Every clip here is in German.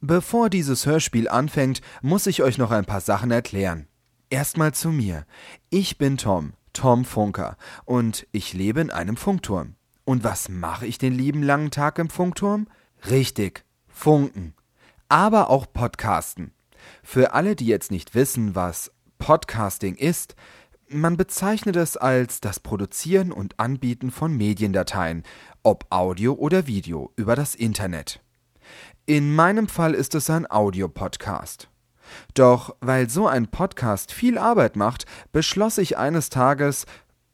Bevor dieses Hörspiel anfängt, muss ich euch noch ein paar Sachen erklären. Erstmal zu mir. Ich bin Tom, Tom Funker, und ich lebe in einem Funkturm. Und was mache ich den lieben langen Tag im Funkturm? Richtig, Funken. Aber auch Podcasten. Für alle, die jetzt nicht wissen, was Podcasting ist, man bezeichnet es als das Produzieren und Anbieten von Mediendateien, ob Audio oder Video, über das Internet. In meinem Fall ist es ein Audiopodcast. Doch weil so ein Podcast viel Arbeit macht, beschloss ich eines Tages,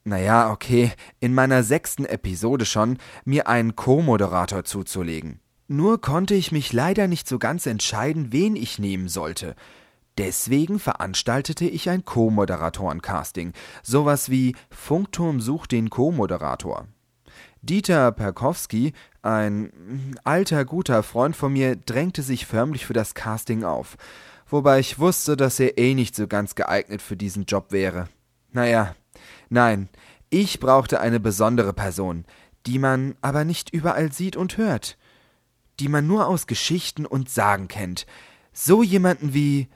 naja, okay, in meiner sechsten Episode schon, mir einen Co-Moderator zuzulegen. Nur konnte ich mich leider nicht so ganz entscheiden, wen ich nehmen sollte. Deswegen veranstaltete ich ein Co-Moderatoren-Casting, sowas wie Funkturm sucht den Co-Moderator. Dieter Perkowski, ein alter guter Freund von mir, drängte sich förmlich für das Casting auf, wobei ich wusste, dass er eh nicht so ganz geeignet für diesen Job wäre. Naja, nein, ich brauchte eine besondere Person, die man aber nicht überall sieht und hört, die man nur aus Geschichten und Sagen kennt, so jemanden wie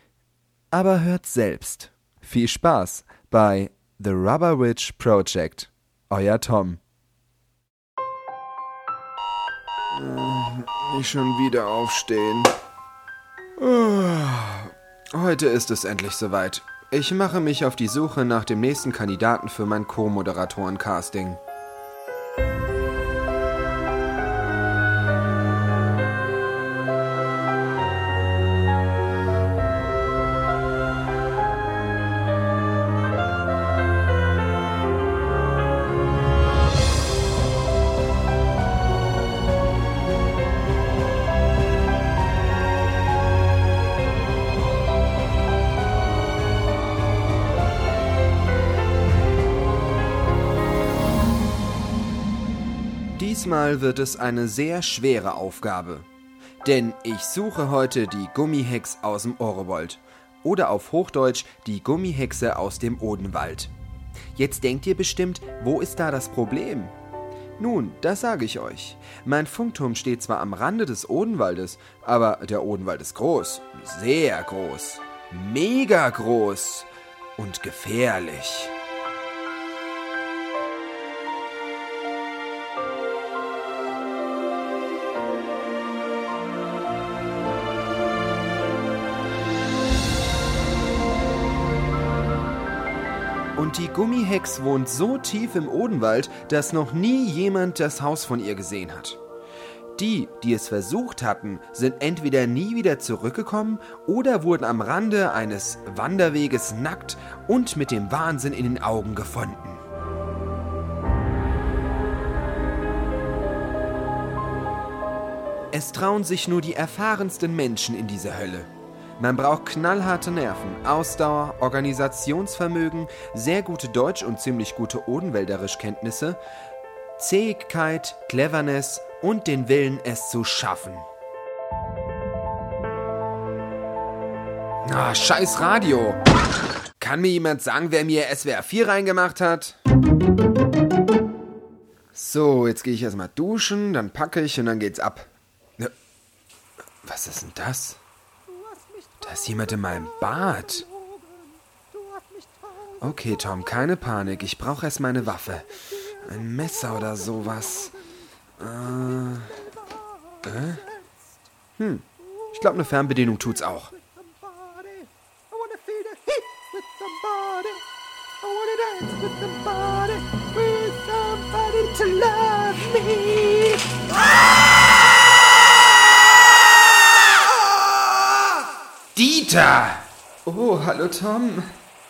aber hört selbst. Viel Spaß bei The Rubber Witch Project. Euer Tom. Nicht schon wieder aufstehen. Heute ist es endlich soweit. Ich mache mich auf die Suche nach dem nächsten Kandidaten für mein Co-Moderatoren-Casting. Diesmal wird es eine sehr schwere Aufgabe. Denn ich suche heute die Gummihex aus dem Orewold. Oder auf Hochdeutsch die Gummihexe aus dem Odenwald. Jetzt denkt ihr bestimmt, wo ist da das Problem? Nun, das sage ich euch. Mein Funkturm steht zwar am Rande des Odenwaldes, aber der Odenwald ist groß, sehr groß, mega groß und gefährlich. Und die Gummihex wohnt so tief im Odenwald, dass noch nie jemand das Haus von ihr gesehen hat. Die, die es versucht hatten, sind entweder nie wieder zurückgekommen oder wurden am Rande eines Wanderweges nackt und mit dem Wahnsinn in den Augen gefunden. Es trauen sich nur die erfahrensten Menschen in diese Hölle. Man braucht knallharte Nerven, Ausdauer, Organisationsvermögen, sehr gute Deutsch- und ziemlich gute Odenwälderischkenntnisse, Zähigkeit, Cleverness und den Willen, es zu schaffen. Ah, scheiß Radio! Kann mir jemand sagen, wer mir SWR 4 reingemacht hat? So, jetzt gehe ich erstmal duschen, dann packe ich und dann geht's ab. Ne, was ist denn das? Da ist jemand in meinem Bad. Okay, Tom, keine Panik. Ich brauche erst meine Waffe. Ein Messer oder sowas. Äh. Äh? Hm. Ich glaube, eine Fernbedienung tut's auch. Dieter! Oh, hallo Tom.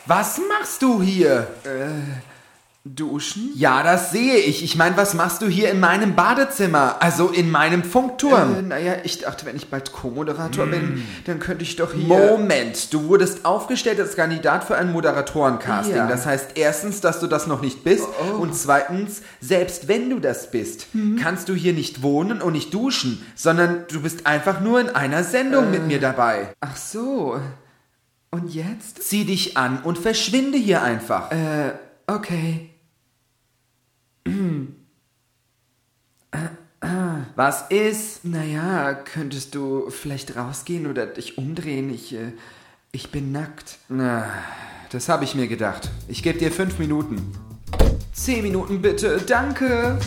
Was machst du hier? Äh, duschen? Ja, das sehe ich. Ich meine, was machst du hier in meinem Badezimmer? Also in meinem Funkturm? Äh, naja, ich dachte, wenn ich bald Co-Moderator mm. bin, dann könnte ich doch hier... Moment, du wurdest aufgestellt als Kandidat für ein Moderatorencasting. Ja. Das heißt erstens, dass du das noch nicht bist oh, oh. und zweitens, selbst wenn du das bist, mhm. kannst du hier nicht wohnen und nicht duschen, sondern du bist einfach nur in einer Sendung äh. mit mir dabei. Ach so. Und jetzt? Zieh dich an und verschwinde hier einfach. Äh, okay. Was ist? Naja, könntest du vielleicht rausgehen oder dich umdrehen? Ich, äh, ich bin nackt. Na, das habe ich mir gedacht. Ich gebe dir fünf Minuten. Zehn Minuten bitte, danke.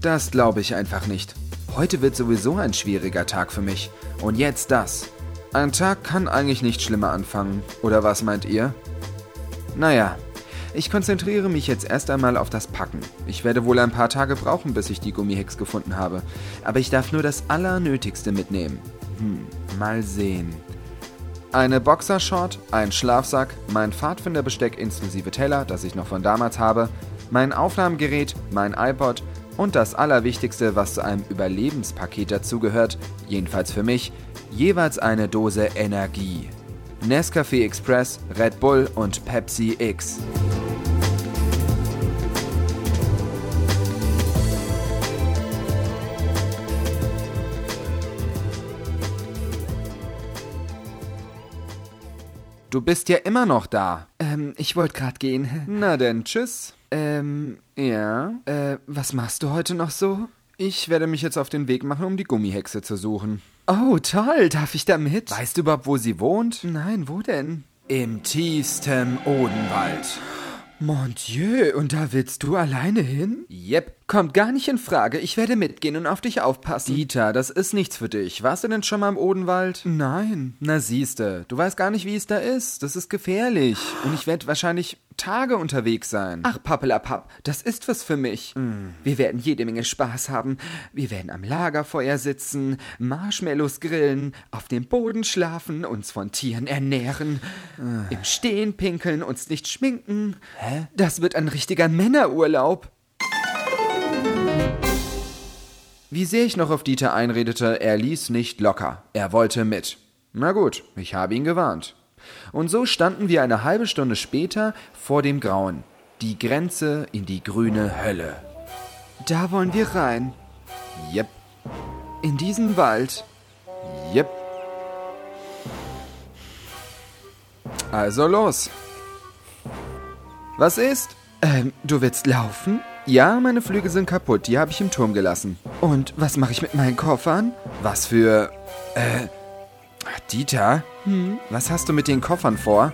Das glaube ich einfach nicht. Heute wird sowieso ein schwieriger Tag für mich. Und jetzt das. Ein Tag kann eigentlich nicht schlimmer anfangen. Oder was meint ihr? Naja, ich konzentriere mich jetzt erst einmal auf das Packen. Ich werde wohl ein paar Tage brauchen, bis ich die Gummihex gefunden habe. Aber ich darf nur das Allernötigste mitnehmen. Hm, mal sehen. Eine Boxershort, ein Schlafsack, mein Pfadfinderbesteck inklusive Teller, das ich noch von damals habe, mein Aufnahmegerät, mein iPod und das Allerwichtigste, was zu einem Überlebenspaket dazugehört, jedenfalls für mich, jeweils eine Dose Energie. Nescafé Express, Red Bull und Pepsi X. Du bist ja immer noch da. Ähm, ich wollte gerade gehen. Na denn, tschüss. Ähm, Ja? äh, was machst du heute noch so? Ich werde mich jetzt auf den Weg machen, um die Gummihexe zu suchen. Oh, toll, darf ich da mit? Weißt du überhaupt, wo sie wohnt? Nein, wo denn? Im tiefsten Odenwald. Mon Dieu, und da willst du alleine hin? Yep. Kommt gar nicht in Frage, ich werde mitgehen und auf dich aufpassen. Dieter, das ist nichts für dich. Warst du denn schon mal im Odenwald? Nein. Na siehste, du weißt gar nicht, wie es da ist. Das ist gefährlich. Und ich werde wahrscheinlich Tage unterwegs sein. Ach, Pappelapapp, das ist was für mich. Wir werden jede Menge Spaß haben. Wir werden am Lagerfeuer sitzen, Marshmallows grillen, auf dem Boden schlafen, uns von Tieren ernähren, im Stehen pinkeln, uns nicht schminken. Hä? Das wird ein richtiger Männerurlaub. Wie sehr ich noch auf Dieter einredete, er ließ nicht locker. Er wollte mit. Na gut, ich habe ihn gewarnt. Und so standen wir eine halbe Stunde später vor dem Grauen. Die Grenze in die grüne Hölle. Da wollen wir rein. Jep, In diesen Wald. jep. Also los. Was ist? Ähm, du willst laufen? Ja, meine Flügel sind kaputt, die habe ich im Turm gelassen. Und was mache ich mit meinen Koffern? Was für. Äh. Dieter? Hm? Was hast du mit den Koffern vor?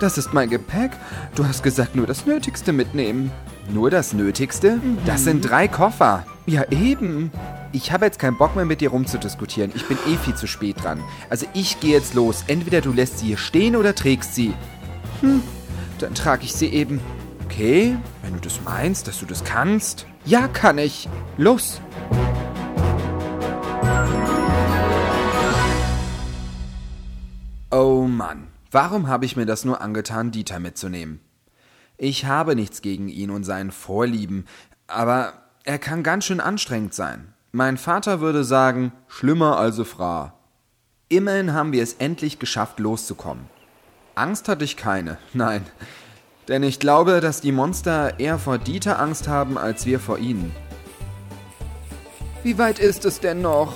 Das ist mein Gepäck. Du hast gesagt, nur das Nötigste mitnehmen. Nur das Nötigste? Das sind drei Koffer. Ja, eben. Ich habe jetzt keinen Bock mehr mit dir rumzudiskutieren. Ich bin eh viel zu spät dran. Also ich gehe jetzt los. Entweder du lässt sie hier stehen oder trägst sie. Dann trage ich sie eben. Okay, wenn du das meinst, dass du das kannst. Ja, kann ich. Los. Oh Mann, warum habe ich mir das nur angetan, Dieter mitzunehmen? Ich habe nichts gegen ihn und seinen Vorlieben, aber er kann ganz schön anstrengend sein. Mein Vater würde sagen, schlimmer als Fra. Immerhin haben wir es endlich geschafft, loszukommen. Angst hatte ich keine, nein. Denn ich glaube, dass die Monster eher vor Dieter Angst haben, als wir vor ihnen. Wie weit ist es denn noch?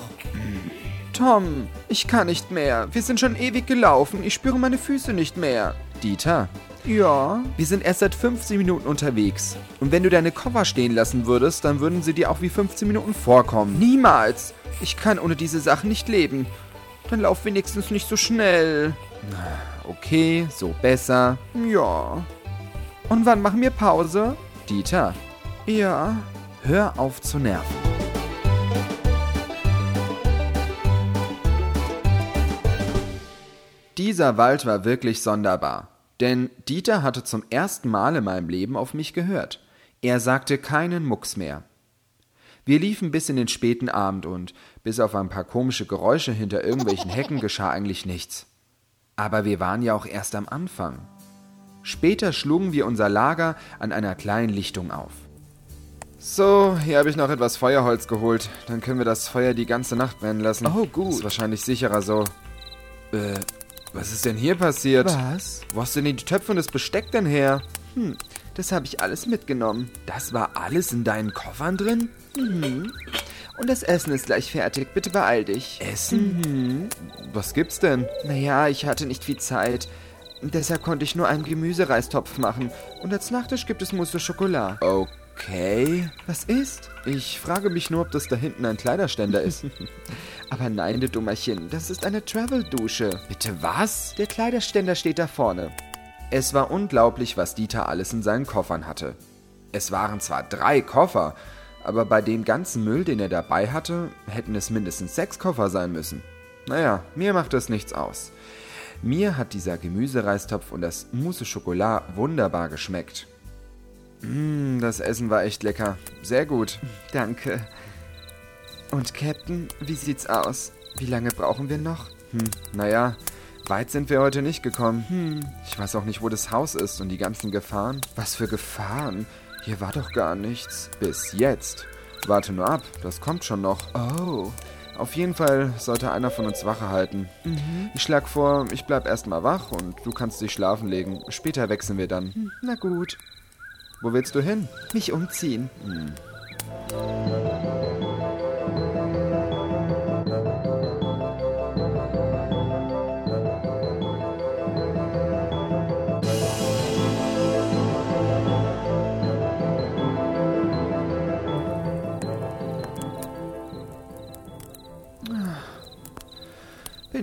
Tom, ich kann nicht mehr. Wir sind schon ewig gelaufen. Ich spüre meine Füße nicht mehr. Dieter, Ja. wir sind erst seit 15 Minuten unterwegs. Und wenn du deine Koffer stehen lassen würdest, dann würden sie dir auch wie 15 Minuten vorkommen. Niemals. Ich kann ohne diese Sachen nicht leben. Dann lauf wenigstens nicht so schnell. Okay, so besser. Ja. Und wann machen wir Pause? Dieter, Ja. hör auf zu nerven. Dieser Wald war wirklich sonderbar, denn Dieter hatte zum ersten Mal in meinem Leben auf mich gehört. Er sagte keinen Mucks mehr. Wir liefen bis in den späten Abend und bis auf ein paar komische Geräusche hinter irgendwelchen Hecken geschah eigentlich nichts. Aber wir waren ja auch erst am Anfang. Später schlugen wir unser Lager an einer kleinen Lichtung auf. So, hier habe ich noch etwas Feuerholz geholt. Dann können wir das Feuer die ganze Nacht brennen lassen. Oh, gut. Ist wahrscheinlich sicherer so. Äh, was ist denn hier passiert? Was? Wo hast du denn die Töpfe und das Besteck denn her? Hm, das habe ich alles mitgenommen. Das war alles in deinen Koffern drin? Mhm. Und das Essen ist gleich fertig. Bitte beeil dich. Essen? Mhm. Was gibt's denn? Naja, ich hatte nicht viel Zeit. Deshalb konnte ich nur einen Gemüsereistopf machen. Und als Nachtisch gibt es Mousse Schokolade. Okay. Was ist? Ich frage mich nur, ob das da hinten ein Kleiderständer ist. Aber nein, du Dummerchen, das ist eine Travel-Dusche. Bitte was? Der Kleiderständer steht da vorne. Es war unglaublich, was Dieter alles in seinen Koffern hatte. Es waren zwar drei Koffer, aber bei dem ganzen Müll, den er dabei hatte, hätten es mindestens sechs Koffer sein müssen. Naja, mir macht das nichts aus. Mir hat dieser Gemüsereistopf und das Mousse Schokolade wunderbar geschmeckt. Mmh, das Essen war echt lecker. Sehr gut. Danke. Und Captain, wie sieht's aus? Wie lange brauchen wir noch? Hm, naja, weit sind wir heute nicht gekommen. Hm, ich weiß auch nicht, wo das Haus ist und die ganzen Gefahren. Was für Gefahren? Hier war doch gar nichts. Bis jetzt. Warte nur ab, das kommt schon noch. Oh. Auf jeden Fall sollte einer von uns Wache halten. Mhm. Ich schlag vor, ich bleib erstmal wach und du kannst dich schlafen legen. Später wechseln wir dann. Na gut. Wo willst du hin? Mich umziehen. Hm.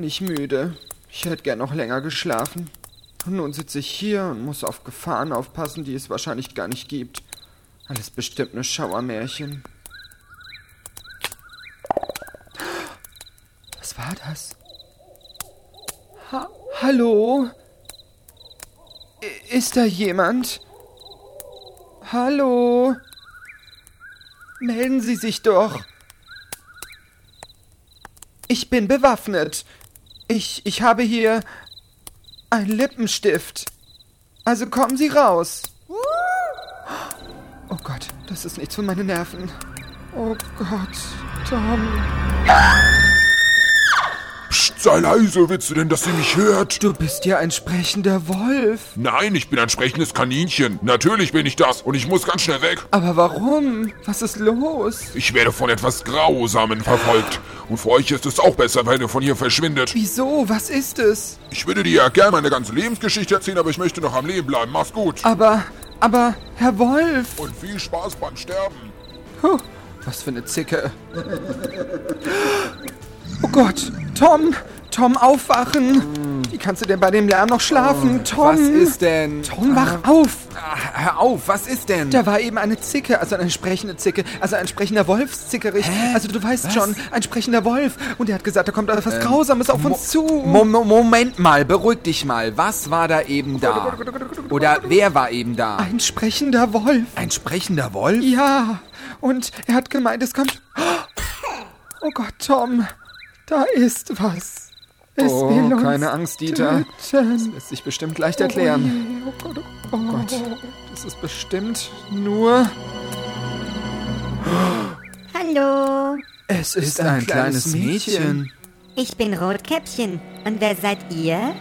Bin ich müde. Ich hätte gern noch länger geschlafen. Und nun sitze ich hier und muss auf Gefahren aufpassen, die es wahrscheinlich gar nicht gibt. Alles bestimmt nur Schauermärchen. Was war das? Ha Hallo? I- Ist da jemand? Hallo? Melden Sie sich doch. Ich bin bewaffnet. Ich, ich habe hier einen Lippenstift. Also kommen Sie raus. Oh Gott, das ist nichts für meine Nerven. Oh Gott, Tom. Psst, sei leise, willst du denn, dass sie mich hört? Du bist ja ein sprechender Wolf. Nein, ich bin ein sprechendes Kaninchen. Natürlich bin ich das und ich muss ganz schnell weg. Aber warum? Was ist los? Ich werde von etwas Grausamen verfolgt. Und für euch ist es auch besser, wenn ihr von hier verschwindet. Wieso? Was ist es? Ich würde dir ja gerne meine ganze Lebensgeschichte erzählen, aber ich möchte noch am Leben bleiben. Mach's gut. Aber, aber, Herr Wolf. Und viel Spaß beim Sterben. Puh, was für eine Zicke. Oh Gott, Tom, Tom, aufwachen. Wie kannst du denn bei dem Lärm noch schlafen, Tom? Was ist denn? Tom, wach auf. Ah, hör auf, was ist denn? Da war eben eine Zicke, also eine sprechende Zicke, also ein sprechender Wolfszickerich. Also du weißt Was? schon, ein sprechender Wolf. Und er hat gesagt, da kommt etwas Grausames auf uns zu. Mo Mo Moment mal, beruhig dich mal. Was war da eben da? Oder wer war eben da? Ein sprechender Wolf. Ein sprechender Wolf? Ja, und er hat gemeint, es kommt... Oh Gott, Tom, da ist was. Es Oh, will uns keine Angst, Dieter. töten. Lässt sich bestimmt leicht erklären. Oh Gott, oh Gott. Gott, das ist bestimmt nur... Hallo, Es Ist ein kleines Mädchen. ich bin Rotkäppchen. Und wer seid ihr?